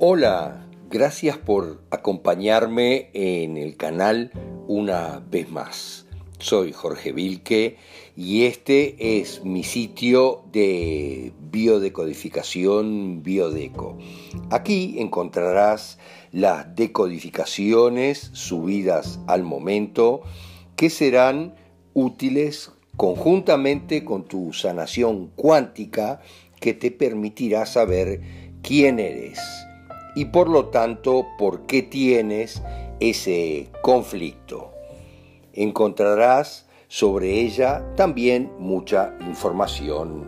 Hola, gracias por acompañarme en el canal una vez más. Soy Jorge Vilque y este es mi sitio de biodecodificación Biodeco. Aquí encontrarás las decodificaciones subidas al momento que serán útiles conjuntamente con tu sanación cuántica que te permitirá saber quién eres y por lo tanto por qué tienes ese conflicto. Encontrarás sobre ella también mucha información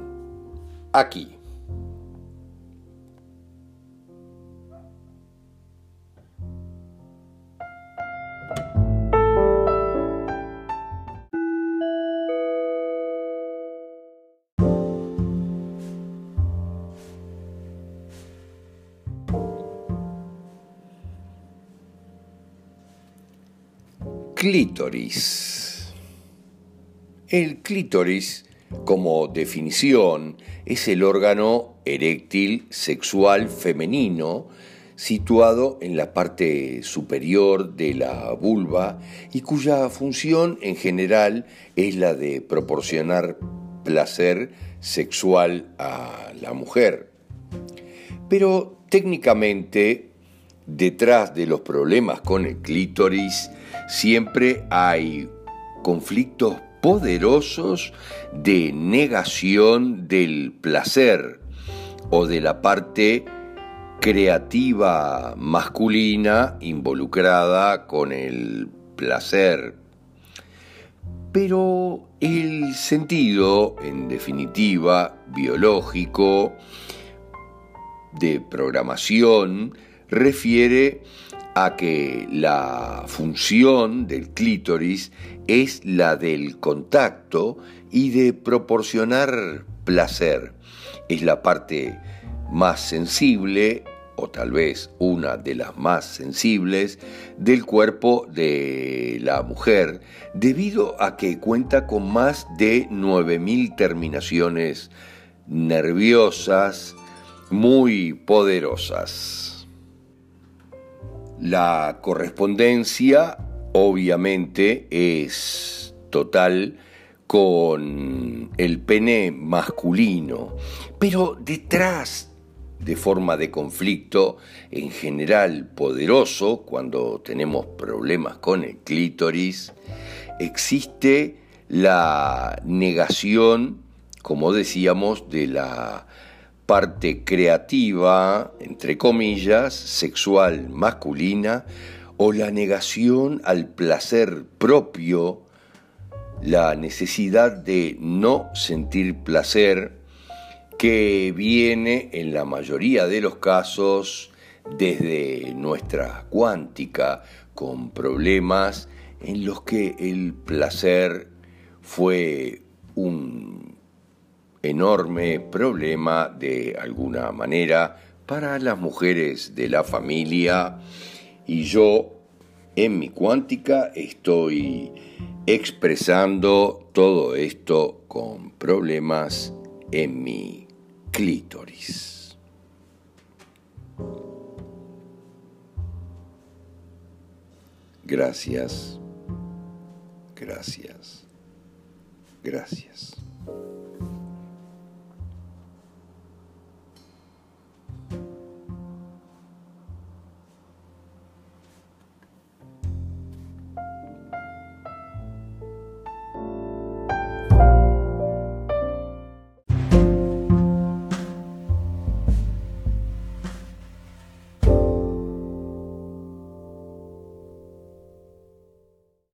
aquí. Clítoris. El clítoris, como definición, es el órgano eréctil sexual femenino situado en la parte superior de la vulva y cuya función en general es la de proporcionar placer sexual a la mujer. Pero técnicamente, detrás de los problemas con el clítoris, siempre hay conflictos poderosos de negación del placer o de la parte creativa masculina involucrada con el placer. Pero el sentido, en definitiva, biológico, de programación, refiere a que la función del clítoris es la del contacto y de proporcionar placer. Es la parte más sensible, o tal vez una de las más sensibles, del cuerpo de la mujer, debido a que cuenta con más de 9.000 terminaciones nerviosas muy poderosas. La correspondencia obviamente es total con el pene masculino, pero detrás de forma de conflicto en general poderoso cuando tenemos problemas con el clítoris, existe la negación, como decíamos, de la parte creativa, entre comillas, sexual masculina, o la negación al placer propio, la necesidad de no sentir placer, que viene en la mayoría de los casos desde nuestra cuántica, con problemas en los que el placer fue un enorme problema de alguna manera para las mujeres de la familia y yo en mi cuántica estoy expresando todo esto con problemas en mi clítoris. Gracias, gracias, gracias.